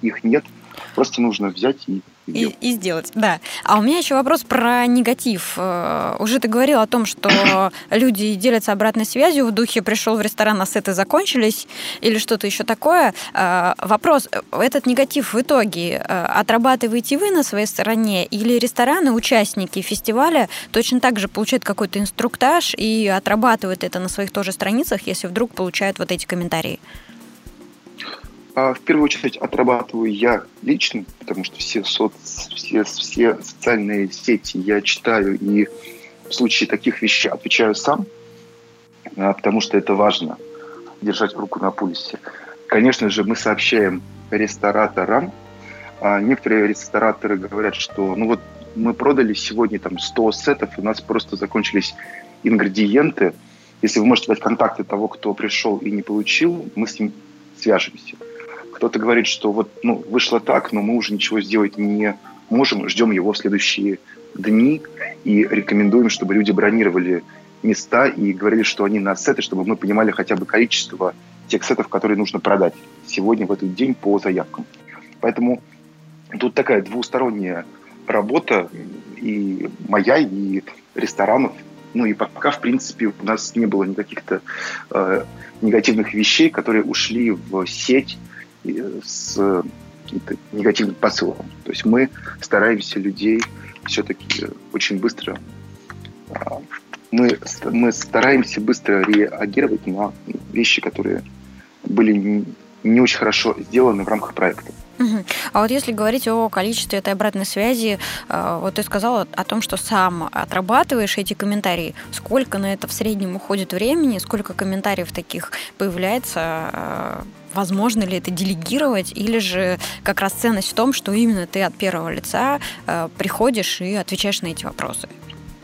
их нет – Просто нужно взять и и, и сделать, да. А у меня еще вопрос про негатив. Э, уже ты говорил о том, что люди делятся обратной связью в духе пришел в ресторан, а сеты закончились или что-то еще такое. Э, вопрос, этот негатив в итоге э, отрабатываете вы на своей стороне или рестораны, участники фестиваля точно так же получают какой-то инструктаж и отрабатывают это на своих тоже страницах, если вдруг получают вот эти комментарии? А, в первую очередь отрабатываю я лично, потому что все, соц, все, все социальные сети я читаю и в случае таких вещей отвечаю сам, а, потому что это важно, держать руку на пульсе. Конечно же, мы сообщаем рестораторам. А, некоторые рестораторы говорят, что ну вот мы продали сегодня там 100 сетов, у нас просто закончились ингредиенты. Если вы можете дать контакты того, кто пришел и не получил, мы с ним свяжемся. Кто-то говорит, что вот ну, вышло так, но мы уже ничего сделать не можем, ждем его в следующие дни и рекомендуем, чтобы люди бронировали места и говорили, что они на сеты, чтобы мы понимали хотя бы количество тех сетов, которые нужно продать сегодня, в этот день по заявкам. Поэтому тут такая двусторонняя работа и моя, и ресторанов. Ну и пока, в принципе, у нас не было никаких-то э, негативных вещей, которые ушли в сеть с негативным посылом. То есть мы стараемся людей все-таки очень быстро а, мы, мы стараемся быстро реагировать на вещи, которые были не, не очень хорошо сделаны в рамках проекта. А вот если говорить о количестве этой обратной связи, а, вот ты сказала о том, что сам отрабатываешь эти комментарии. Сколько на это в среднем уходит времени, сколько комментариев таких появляется а, возможно ли это делегировать, или же как раз ценность в том, что именно ты от первого лица э, приходишь и отвечаешь на эти вопросы,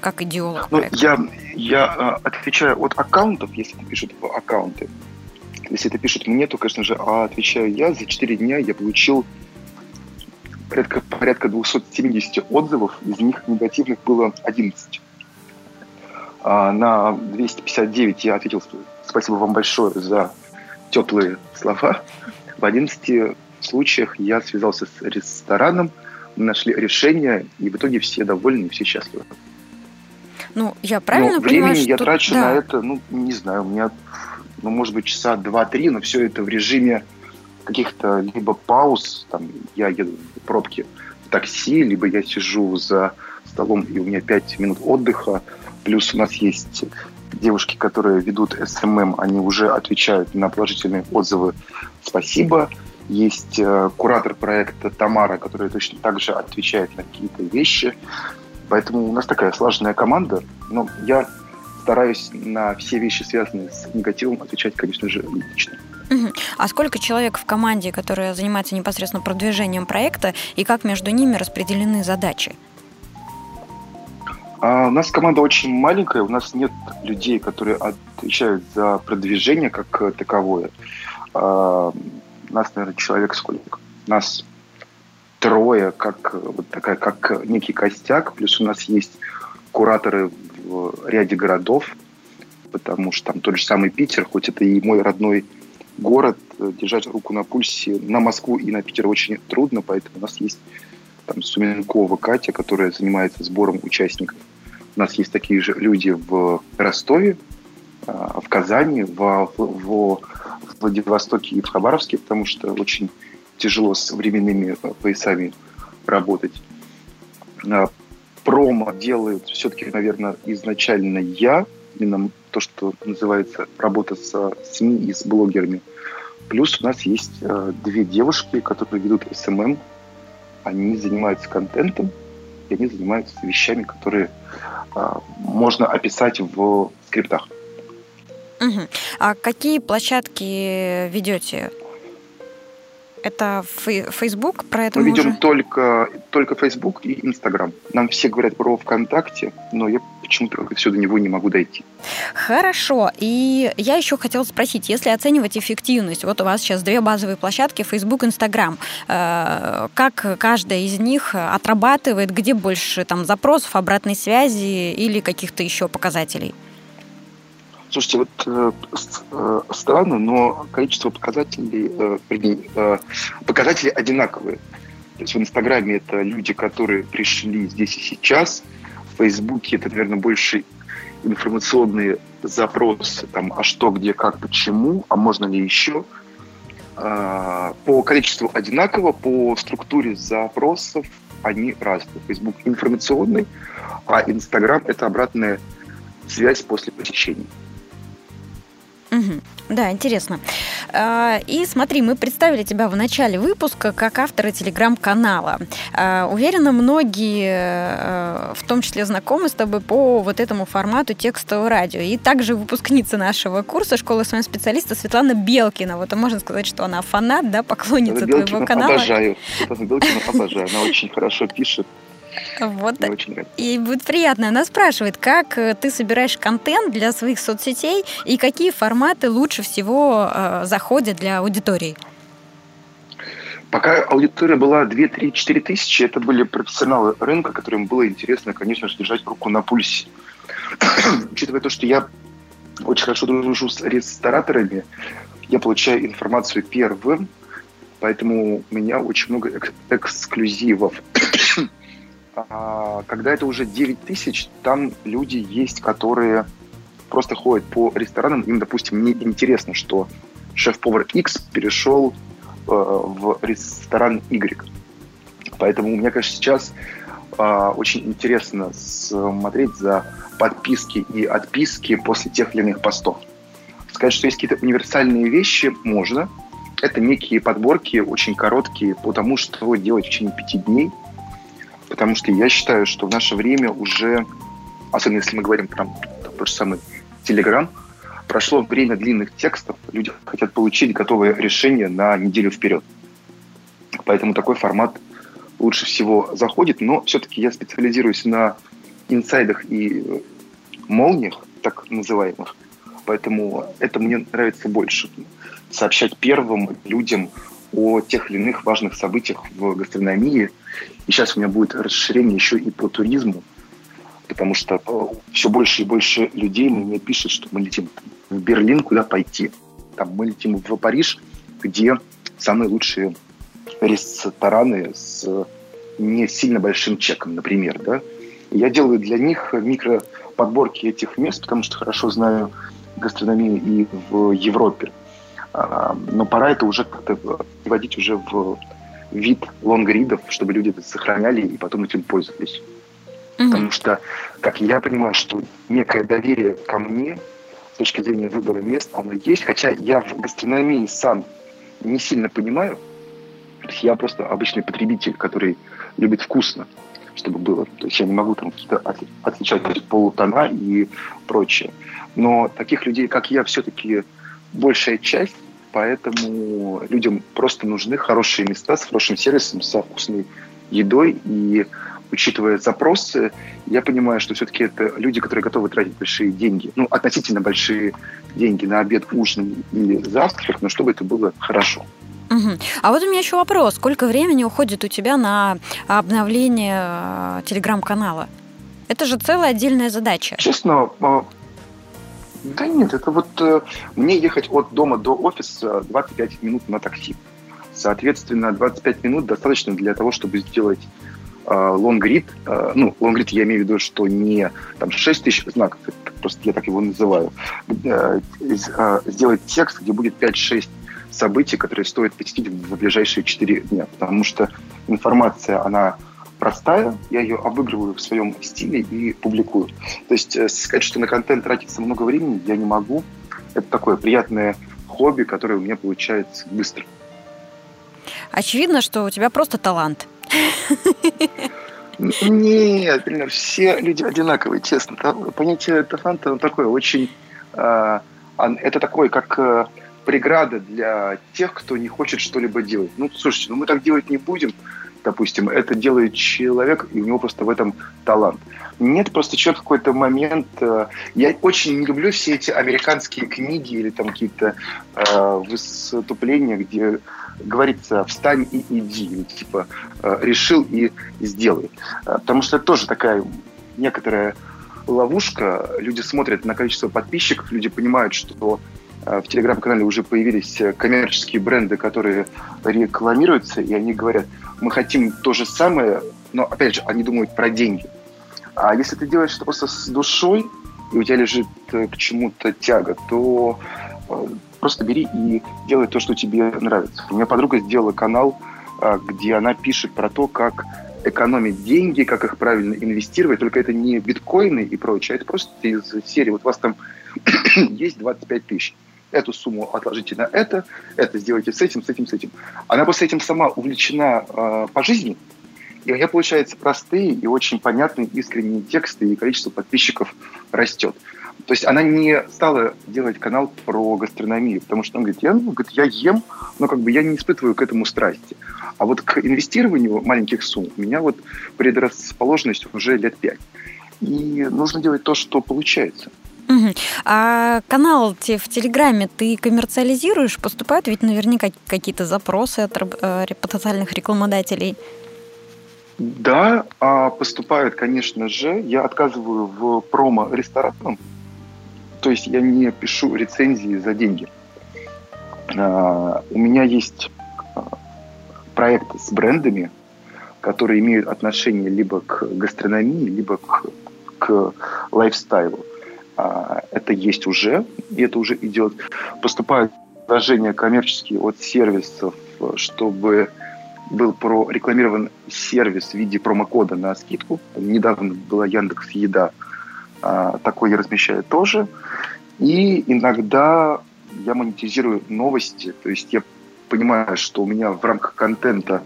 как идеолог ну, Я, я э, отвечаю от аккаунтов, если пишут в аккаунты. Если это пишут мне, то, конечно же, а отвечаю я. За 4 дня я получил порядка, порядка 270 отзывов, из них негативных было 11. А на 259 я ответил спасибо вам большое за теплые слова. В 11 случаях я связался с рестораном, мы нашли решение, и в итоге все довольны, все счастливы. Ну, я правильно но понимаю, времени я трачу да. на это, ну, не знаю, у меня, ну, может быть, часа два-три, но все это в режиме каких-то либо пауз, там, я еду в пробке в такси, либо я сижу за столом, и у меня пять минут отдыха, плюс у нас есть девушки, которые ведут СММ, они уже отвечают на положительные отзывы «спасибо». Есть э, куратор проекта Тамара, которая точно так же отвечает на какие-то вещи. Поэтому у нас такая слаженная команда. Но я стараюсь на все вещи, связанные с негативом, отвечать, конечно же, лично. А сколько человек в команде, которая занимается непосредственно продвижением проекта, и как между ними распределены задачи? А у нас команда очень маленькая, у нас нет людей, которые отвечают за продвижение как таковое. А, нас, наверное, человек сколько? Нас трое, как вот такая, как некий костяк, плюс у нас есть кураторы в ряде городов, потому что там тот же самый Питер, хоть это и мой родной город, держать руку на пульсе на Москву и на Питер очень трудно, поэтому у нас есть там Суменкова Катя, которая занимается сбором участников. У нас есть такие же люди в Ростове, а, в Казани, в, в, Владивостоке и в Хабаровске, потому что очень тяжело с временными поясами работать. А, промо делают все-таки, наверное, изначально я, именно то, что называется работа с СМИ и с блогерами. Плюс у нас есть две девушки, которые ведут СММ. Они занимаются контентом, и они занимаются вещами, которые э, можно описать в скриптах. Угу. А какие площадки ведете? Это Facebook, про это мы, мы ведем уже... только, только Facebook и Instagram. Нам все говорят про ВКонтакте, но я почему-то все до него не могу дойти. Хорошо. И я еще хотела спросить, если оценивать эффективность, вот у вас сейчас две базовые площадки, Facebook, Instagram, э, как каждая из них отрабатывает, где больше там запросов, обратной связи или каких-то еще показателей? Слушайте, вот э, э, странно, но количество показателей, э, э, показатели одинаковые. То есть в Инстаграме это люди, которые пришли здесь и сейчас. В Фейсбуке это, наверное, больше информационные запросы, там, а что, где, как, почему, а можно ли еще. Э, по количеству одинаково, по структуре запросов они разные. Facebook информационный, а Инстаграм – это обратная связь после посещения. Угу. Да, интересно. А, и смотри, мы представили тебя в начале выпуска как автора телеграм-канала. А, уверена, многие, э, в том числе знакомы с тобой по вот этому формату текстового радио. И также выпускница нашего курса школы своего специалиста Светлана Белкина. Вот можно сказать, что она фанат, да, поклонница Белкина твоего канала. обожаю. Светлана Белкина обожаю. Она очень хорошо пишет. Вот. Мне очень нравится. И будет приятно. Она спрашивает, как э, ты собираешь контент для своих соцсетей и какие форматы лучше всего э, заходят для аудитории? Пока аудитория была 2, 3, 4 тысячи, это были профессионалы рынка, которым было интересно, конечно же, держать руку на пульсе. (clears throat) Учитывая то, что я очень хорошо дружу с рестораторами, я получаю информацию первым, поэтому у меня очень много эк- эксклюзивов. А, когда это уже 9 тысяч, там люди есть, которые просто ходят по ресторанам, им, допустим, не интересно, что шеф-повар X перешел э, в ресторан Y. Поэтому мне кажется, сейчас э, очень интересно смотреть за подписки и отписки после тех или иных постов. Сказать, что есть какие-то универсальные вещи, можно. Это некие подборки, очень короткие, потому что делать в течение пяти дней – Потому что я считаю, что в наше время уже, особенно если мы говорим про тот же самый Телеграм, прошло время длинных текстов, люди хотят получить готовое решение на неделю вперед. Поэтому такой формат лучше всего заходит, но все-таки я специализируюсь на инсайдах и молниях, так называемых. Поэтому это мне нравится больше. Сообщать первым людям о тех или иных важных событиях в гастрономии. И сейчас у меня будет расширение еще и по туризму, потому что э, все больше и больше людей мне пишут, что мы летим в Берлин, куда пойти. Там мы летим в Париж, где самые лучшие рестораны с не сильно большим чеком, например, да. Я делаю для них микроподборки этих мест, потому что хорошо знаю гастрономию и в Европе. А, но пора это уже как-то приводить уже в вид лонгридов, чтобы люди это сохраняли и потом этим пользовались. Угу. Потому что, как я понимаю, что некое доверие ко мне с точки зрения выбора мест, оно есть, хотя я в гастрономии сам не сильно понимаю, то есть я просто обычный потребитель, который любит вкусно, чтобы было. То есть я не могу там какие-то отличать полутона и прочее. Но таких людей, как я, все-таки большая часть, поэтому людям просто нужны хорошие места с хорошим сервисом, со вкусной едой, и учитывая запросы, я понимаю, что все-таки это люди, которые готовы тратить большие деньги, ну, относительно большие деньги на обед, ужин или завтрак, но чтобы это было хорошо. Угу. А вот у меня еще вопрос. Сколько времени уходит у тебя на обновление э, телеграм-канала? Это же целая отдельная задача. Честно, а, да нет, это вот э, мне ехать от дома до офиса 25 минут на такси. Соответственно, 25 минут достаточно для того, чтобы сделать лонгрид, э, э, ну, лонгрид я имею в виду, что не там 6 тысяч знаков, просто я так его называю, э, сделать текст, где будет 5-6 событий, которые стоит посетить в ближайшие 4 дня, потому что информация, она простая, я ее обыгрываю в своем стиле и публикую. То есть сказать, что на контент тратится много времени, я не могу. Это такое приятное хобби, которое у меня получается быстро. Очевидно, что у тебя просто талант. Нет, блин, все люди одинаковые, честно. Понятие таланта оно такое очень... Э, это такое, как э, преграда для тех, кто не хочет что-либо делать. Ну, слушайте, ну мы так делать не будем, допустим. Это делает человек, и у него просто в этом талант. Нет, просто человек какой-то момент... Э, я очень не люблю все эти американские книги или там какие-то э, выступления, где говорится «встань и иди», типа э, «решил и сделай». Э, потому что это тоже такая некоторая ловушка. Люди смотрят на количество подписчиков, люди понимают, что в телеграм-канале уже появились коммерческие бренды, которые рекламируются, и они говорят, мы хотим то же самое, но, опять же, они думают про деньги. А если ты делаешь это просто с душой, и у тебя лежит к чему-то тяга, то Просто бери и делай то, что тебе нравится. У меня подруга сделала канал, а, где она пишет про то, как экономить деньги, как их правильно инвестировать, только это не биткоины и прочее, а это просто из серии, вот у вас там (clears throat) есть 25 тысяч, эту сумму отложите на это, это сделайте с этим, с этим, с этим. Она после этим сама увлечена э, по жизни, и у нее получаются простые и очень понятные искренние тексты, и количество подписчиков растет. То есть она не стала делать канал про гастрономию, потому что он говорит, я, ну, говорит, я ем, но как бы я не испытываю к этому страсти. А вот к инвестированию маленьких сумм у меня вот предрасположенность уже лет пять. И нужно делать то, что получается. А канал в Телеграме ты коммерциализируешь? Поступают ведь наверняка какие-то запросы от э, потенциальных рекламодателей. Да, а поступают, конечно же. Я отказываю в промо ресторанам, то есть я не пишу рецензии за деньги. А, у меня есть а, проекты с брендами, которые имеют отношение либо к гастрономии, либо к, к лайфстайлу. А, это есть уже, и это уже идет. Поступают предложения коммерческие от сервисов, чтобы был прорекламирован сервис в виде промокода на скидку. Недавно была Яндекс Еда, а, такой я размещаю тоже. И иногда я монетизирую новости, то есть я понимаю, что у меня в рамках контента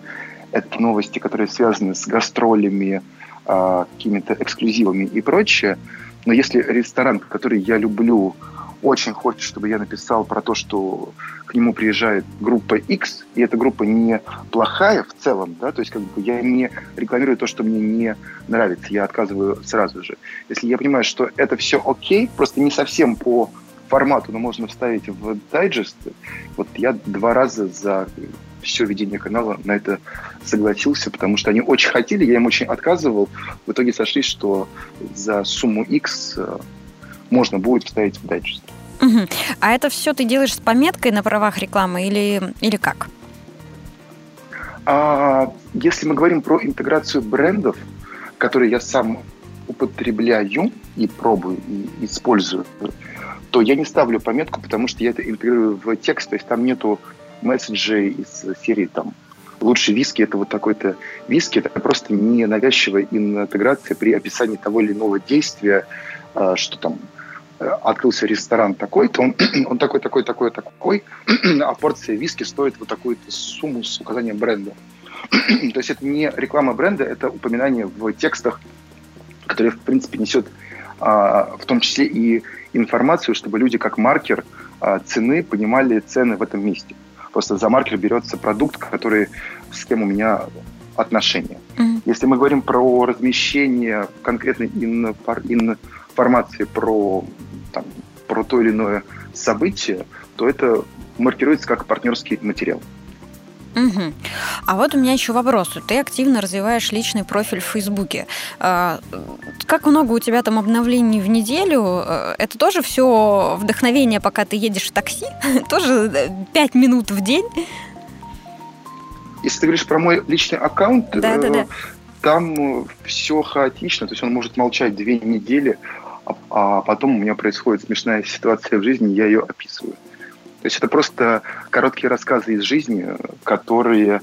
это новости, которые связаны с гастролями, а, какими-то эксклюзивами и прочее. Но если ресторан, который я люблю, очень хочет, чтобы я написал про то, что к нему приезжает группа X, и эта группа не плохая в целом, да, то есть как бы я не рекламирую то, что мне не нравится, я отказываю сразу же. Если я понимаю, что это все окей, просто не совсем по формату, но можно вставить в дайджест, вот я два раза за все ведение канала на это согласился, потому что они очень хотели, я им очень отказывал. В итоге сошлись, что за сумму X э, можно будет вставить в дайджест. Угу. А это все ты делаешь с пометкой на правах рекламы или, или как? А, если мы говорим про интеграцию брендов, которые я сам употребляю и пробую, и использую, то я не ставлю пометку, потому что я это интегрирую в текст, то есть там нету месседжей из серии там лучший виски это вот такой-то виски, это просто не навязчивая интеграция при описании того или иного действия, а, что там Э, открылся ресторан такой-то, он, (clears throat) он такой, такой, такой, такой, (clears throat) а порция виски стоит вот такую-то сумму с указанием бренда. (clears throat) То есть это не реклама бренда, это упоминание в текстах, которые, в принципе, несет а, в том числе и информацию, чтобы люди как маркер а, цены понимали цены в этом месте. Просто за маркер берется продукт, который с кем у меня отношения. Mm-hmm. Если мы говорим про размещение конкретной информации про, там, про то или иное событие, то это маркируется как партнерский материал. Угу. А вот у меня еще вопрос. Ты активно развиваешь личный профиль в Фейсбуке. А, как много у тебя там обновлений в неделю? Э, это тоже все вдохновение, пока ты едешь в такси? (laughs) Тоже 5 минут в день? Если ты говоришь про мой личный аккаунт, да, да, да. там все хаотично. То есть он может молчать две недели, а, а потом у меня происходит смешная ситуация в жизни, я ее описываю. То есть это просто короткие рассказы из жизни, которые,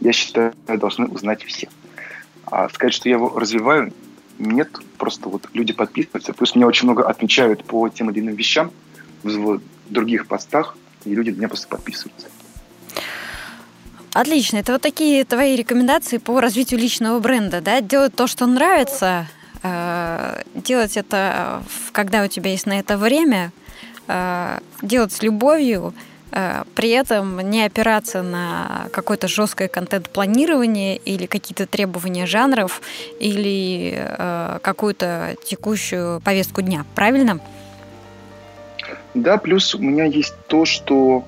я считаю, должны узнать все. А сказать, что я его развиваю, нет, просто вот люди подписываются. Плюс меня очень много отмечают по тем или иным вещам в других постах, и люди меня просто подписываются. Отлично. Это вот такие твои рекомендации по развитию личного бренда, да? Делать то, что нравится, э, делать это, когда у тебя есть на это время – Э, делать с любовью, э, при этом не опираться на какое-то жесткое контент-планирование или какие-то требования жанров или э, какую-то текущую повестку дня. Правильно? Да, плюс у меня есть то, что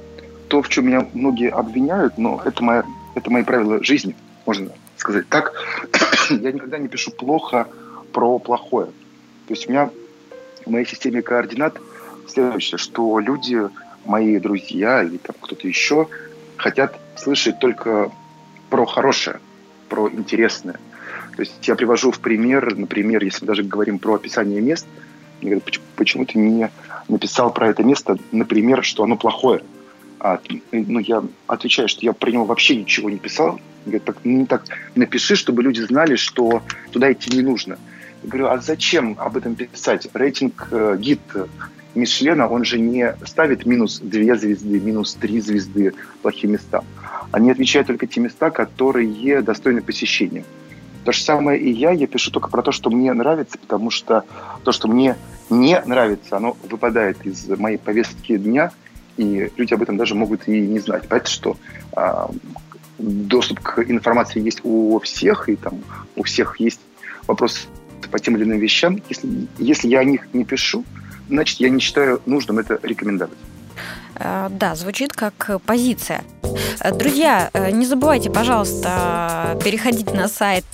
то, в чем меня многие обвиняют, но это, моя, это мои правила жизни, можно сказать так. (coughs) Я никогда не пишу плохо про плохое. То есть у меня в моей системе координат – следующее, что люди, мои друзья или там кто-то еще, хотят слышать только про хорошее, про интересное. То есть я привожу в пример, например, если мы даже говорим про описание мест, мне говорят, почему, ты не написал про это место, например, что оно плохое. А, ну, я отвечаю, что я про него вообще ничего не писал. Говорят, так, ну, так напиши, чтобы люди знали, что туда идти не нужно. Я говорю, а зачем об этом писать? Рейтинг э, гид Мишлена, он же не ставит минус две звезды, минус три звезды плохим местам. Они отвечают только те места, которые достойны посещения. То же самое и я, я пишу только про то, что мне нравится, потому что то, что мне не нравится, оно выпадает из моей повестки дня, и люди об этом даже могут и не знать. Поэтому что а, доступ к информации есть у всех, и там у всех есть вопросы по тем или иным вещам. Если, если я о них не пишу, значит, я не считаю нужным это рекомендовать. Э, да, звучит как позиция. Э, друзья, э, не забывайте, пожалуйста, переходить на сайт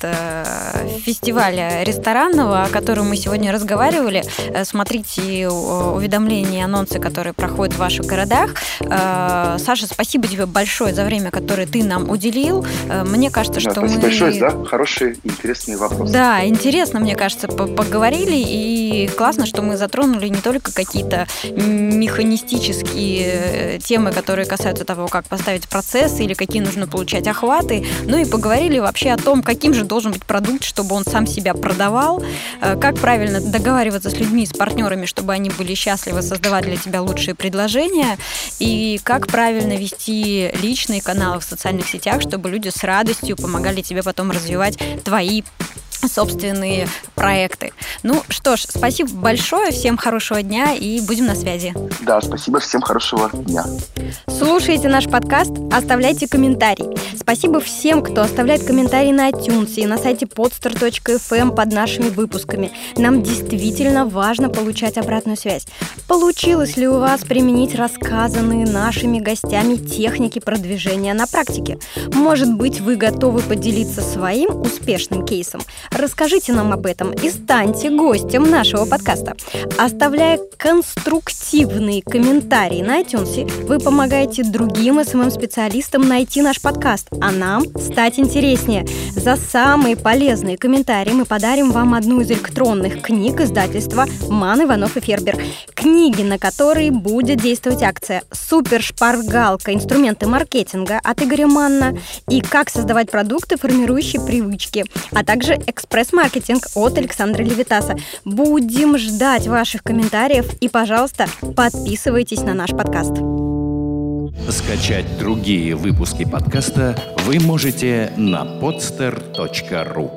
фестиваля ресторанного, о котором мы сегодня разговаривали. Смотрите уведомления, анонсы, которые проходят в ваших городах. Саша, спасибо тебе большое за время, которое ты нам уделил. Мне кажется, что спасибо мы... большое за хорошие, интересные вопросы. Да, интересно, мне кажется, поговорили, и классно, что мы затронули не только какие-то механистические Э, темы, которые касаются того, как поставить процессы или какие нужно получать охваты. Ну и поговорили вообще о том, каким же должен быть продукт, чтобы он сам себя продавал, э, как правильно договариваться с людьми, с партнерами, чтобы они были счастливы, создавать для тебя лучшие предложения, и как правильно вести личные каналы в социальных сетях, чтобы люди с радостью помогали тебе потом развивать твои собственные проекты. Ну что ж, спасибо большое, всем хорошего дня и будем на связи. Да, спасибо, всем хорошего дня. Слушайте наш подкаст, оставляйте комментарий. Спасибо всем, кто оставляет комментарии на iTunes и на сайте podster.fm под нашими выпусками. Нам действительно важно получать обратную связь. Получилось ли у вас применить рассказанные нашими гостями техники продвижения на практике? Может быть, вы готовы поделиться своим успешным кейсом? Расскажите нам об этом и станьте гостем нашего подкаста. Оставляя конструктивные комментарии на iTunes, вы помогаете другим СММ-специалистам найти наш подкаст, а нам стать интереснее. За самые полезные комментарии мы подарим вам одну из электронных книг издательства «Ман, Иванов и Фербер». Книги, на которые будет действовать акция «Супер шпаргалка. Инструменты маркетинга» от Игоря Манна и «Как создавать продукты, формирующие привычки», а также «Экспресс-маркетинг» от Александра Левитаса. Будем ждать ваших комментариев и, пожалуйста, подписывайтесь на наш подкаст. Скачать другие выпуски подкаста вы можете на podster.ru